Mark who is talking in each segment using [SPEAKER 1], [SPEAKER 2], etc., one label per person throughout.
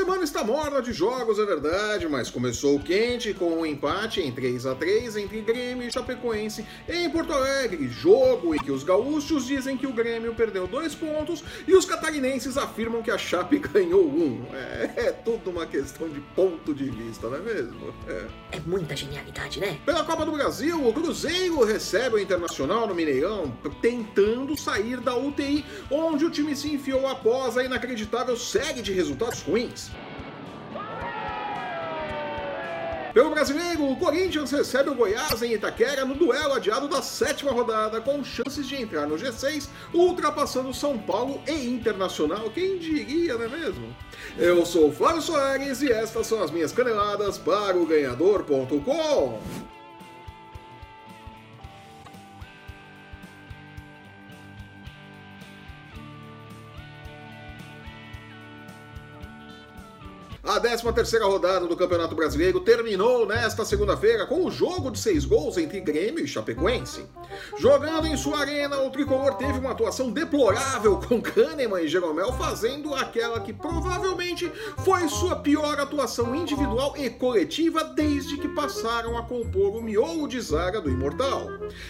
[SPEAKER 1] semana está morna de jogos, é verdade, mas começou quente com um empate em 3 a 3 entre Grêmio e Chapecoense em Porto Alegre. Jogo em que os gaúchos dizem que o Grêmio perdeu dois pontos e os catarinenses afirmam que a Chape ganhou um. É, é tudo uma questão de ponto de vista, não é mesmo?
[SPEAKER 2] É. é muita genialidade, né?
[SPEAKER 1] Pela Copa do Brasil, o Cruzeiro recebe o Internacional no Mineirão, tentando sair da UTI, onde o time se enfiou após a inacreditável série de resultados ruins. Pelo brasileiro, o Corinthians recebe o Goiás em Itaquera no duelo adiado da sétima rodada, com chances de entrar no G6, ultrapassando São Paulo e Internacional. Quem diria, não é mesmo? Eu sou o Flávio Soares e estas são as minhas caneladas para o Ganhador.com. A 13 terceira rodada do Campeonato Brasileiro terminou nesta segunda-feira com o jogo de seis gols entre Grêmio e Chapecoense. Jogando em sua arena, o tricolor teve uma atuação deplorável com Kahneman e Jeromel fazendo aquela que provavelmente foi sua pior atuação individual e coletiva desde que passaram a compor o miolo de zaga do Imortal.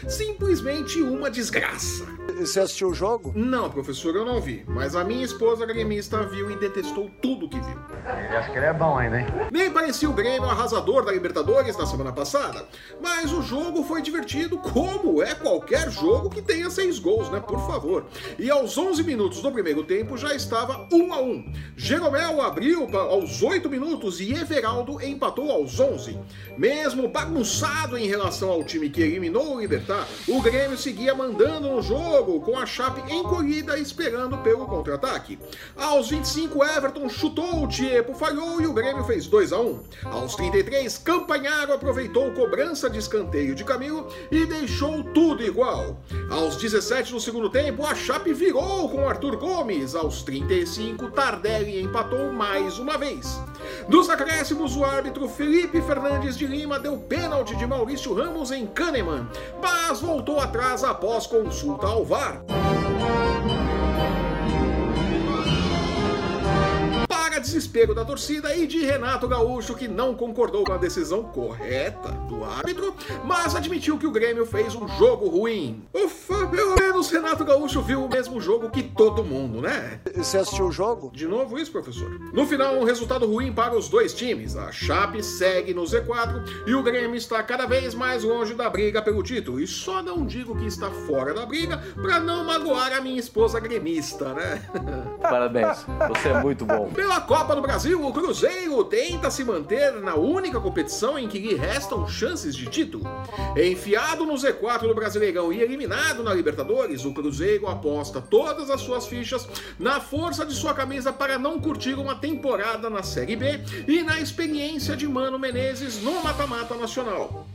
[SPEAKER 1] Simplesmente uma desgraça.
[SPEAKER 3] Você assistiu o jogo?
[SPEAKER 1] Não, professor, eu não vi. Mas a minha esposa gremista viu e detestou tudo que viu
[SPEAKER 4] acho que ele é bom ainda, hein?
[SPEAKER 1] Nem parecia o Grêmio arrasador da Libertadores na semana passada, mas o jogo foi divertido como é qualquer jogo que tenha seis gols, né? Por favor. E aos 11 minutos do primeiro tempo já estava 1 a 1. Jeromel abriu aos 8 minutos e Everaldo empatou aos 11. Mesmo bagunçado em relação ao time que eliminou o Libertar, o Grêmio seguia mandando no jogo, com a Chape encolhida esperando pelo contra-ataque. Aos 25, Everton chutou o Tiepo falhou e o Grêmio fez 2 a 1. Aos 33, Campanharo aproveitou cobrança de escanteio de Camilo e deixou tudo igual. Aos 17 do segundo tempo, a Chape virou com Arthur Gomes. Aos 35, Tardelli empatou mais uma vez. Dos acréscimos, o árbitro Felipe Fernandes de Lima deu pênalti de Maurício Ramos em Kahneman, mas voltou atrás após consulta ao VAR. Desespero da torcida e de Renato Gaúcho, que não concordou com a decisão correta do árbitro, mas admitiu que o Grêmio fez um jogo ruim. Ufa, pelo menos Renato Gaúcho viu o mesmo jogo que todo mundo, né?
[SPEAKER 3] Você assistiu o jogo?
[SPEAKER 1] De novo isso, professor. No final, um resultado ruim para os dois times. A Chape segue no Z4 e o Grêmio está cada vez mais longe da briga pelo título. E só não digo que está fora da briga para não magoar a minha esposa gremista, né?
[SPEAKER 5] Parabéns, você é muito bom.
[SPEAKER 1] Pela Copa do Brasil, o Cruzeiro tenta se manter na única competição em que lhe restam chances de título. Enfiado no Z4 do Brasileirão e eliminado na Libertadores, o Cruzeiro aposta todas as suas fichas na força de sua camisa para não curtir uma temporada na Série B e na experiência de Mano Menezes no mata-mata nacional.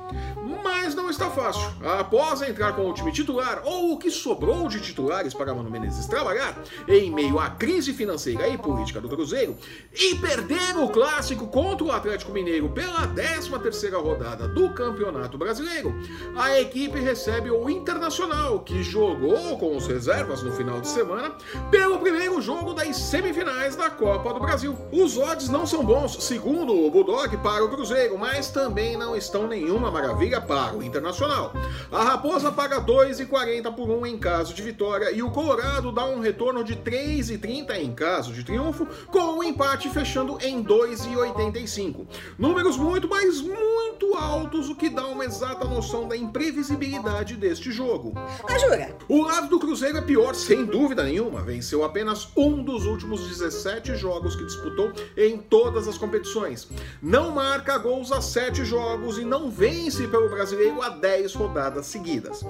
[SPEAKER 1] Mas não está fácil. Após entrar com o time titular, ou o que sobrou de titulares para Mano Menezes trabalhar, em meio à crise financeira e política do Cruzeiro, e perder o clássico contra o Atlético Mineiro pela 13ª rodada do Campeonato Brasileiro, a equipe recebe o Internacional, que jogou com os reservas no final de semana pelo primeiro jogo das semifinais da Copa do Brasil. Os odds não são bons, segundo o Bulldog, para o Cruzeiro, mas também não estão nenhuma maravilha para o Internacional. A Raposa paga 2,40 por 1 em caso de vitória e o Colorado dá um retorno de 3,30 em caso de triunfo, com o empate fechando em 2,85. Números muito, mas muito altos, o que dá uma exata noção da imprevisibilidade deste jogo.
[SPEAKER 2] Ah, jura?
[SPEAKER 1] O lado do Cruzeiro é pior, sem dúvida nenhuma. Venceu apenas um dos últimos 17 jogos que disputou em todas as competições. Não marca gols a 7 jogos e não vence pelo brasileiro há 10 rodadas seguidas.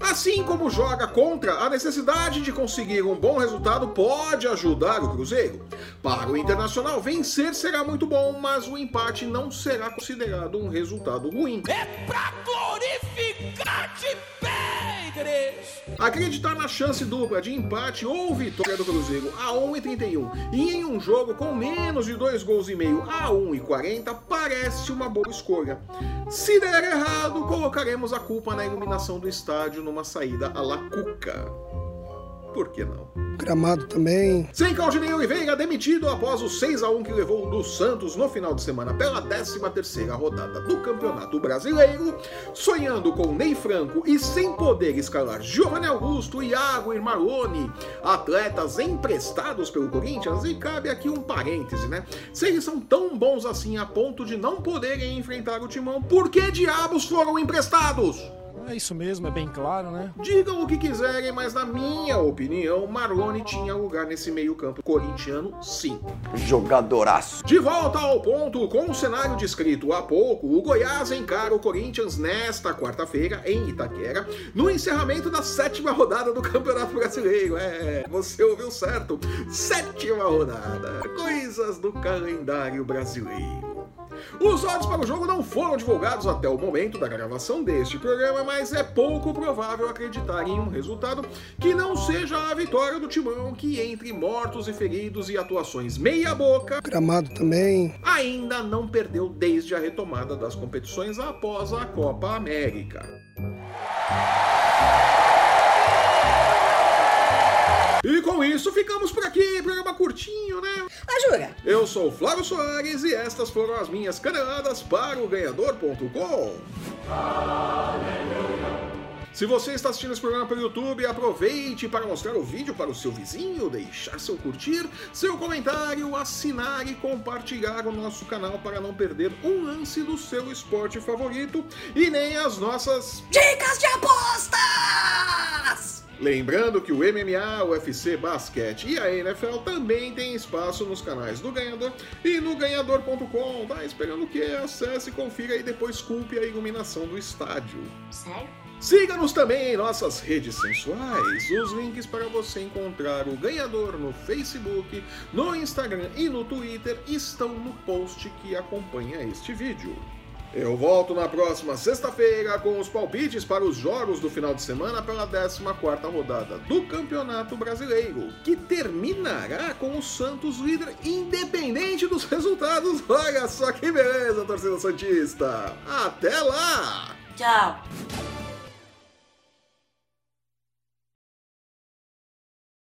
[SPEAKER 1] Assim como joga contra, a necessidade de conseguir um bom resultado pode ajudar o Cruzeiro. Para o Internacional, vencer será muito bom, mas o empate não será considerado um resultado ruim.
[SPEAKER 6] É pra glorificar de!
[SPEAKER 1] Acreditar na chance dupla de empate ou vitória do Cruzeiro a 1,31 e em um jogo com menos de 2 gols e meio a 1,40 parece uma boa escolha. Se der errado, colocaremos a culpa na iluminação do estádio numa saída à la Cuca. Por que não?
[SPEAKER 4] Gramado também.
[SPEAKER 1] Sem Claudinei Oliveira demitido após o 6 a 1 que levou do Santos no final de semana pela 13ª rodada do Campeonato Brasileiro, sonhando com Ney Franco e sem poder escalar Giovanni Augusto e Iago Maroni, atletas emprestados pelo Corinthians, e cabe aqui um parêntese, né? Se eles são tão bons assim a ponto de não poderem enfrentar o Timão, por que diabos foram emprestados?
[SPEAKER 7] É isso mesmo, é bem claro, né?
[SPEAKER 1] Digam o que quiserem, mas na minha opinião, Marlone tinha lugar nesse meio-campo corintiano, sim.
[SPEAKER 3] Jogadoraço.
[SPEAKER 1] De volta ao ponto, com o cenário descrito há pouco, o Goiás encara o Corinthians nesta quarta-feira, em Itaquera, no encerramento da sétima rodada do Campeonato Brasileiro. É, você ouviu certo? Sétima rodada. Coisas do calendário brasileiro. Os odds para o jogo não foram divulgados até o momento da gravação deste programa, mas é pouco provável acreditar em um resultado que não seja a vitória do Timão, que entre mortos e feridos e atuações meia-boca,
[SPEAKER 4] Gramado também.
[SPEAKER 1] ainda não perdeu desde a retomada das competições após a Copa América. E com isso ficamos por aqui, programa curtinho, né?
[SPEAKER 2] Ah, jura?
[SPEAKER 1] Eu sou o Flávio Soares e estas foram as minhas caneladas para o ganhador.com. Se você está assistindo esse programa pelo YouTube, aproveite para mostrar o vídeo para o seu vizinho, deixar seu curtir, seu comentário, assinar e compartilhar o nosso canal para não perder um lance do seu esporte favorito e nem as nossas
[SPEAKER 2] Dicas de apostas!
[SPEAKER 1] Lembrando que o MMA, o UFC, basquete e a NFL também tem espaço nos canais do Ganhador e no ganhador.com. Tá esperando o quê? Acesse, confira e depois culpe a iluminação do estádio.
[SPEAKER 2] Sério?
[SPEAKER 1] Siga-nos também em nossas redes sensuais. Os links para você encontrar o ganhador no Facebook, no Instagram e no Twitter estão no post que acompanha este vídeo. Eu volto na próxima sexta-feira com os palpites para os jogos do final de semana pela 14ª rodada do Campeonato Brasileiro, que terminará com o Santos líder independente dos resultados. Olha só que beleza, torcida santista. Até lá.
[SPEAKER 2] Tchau.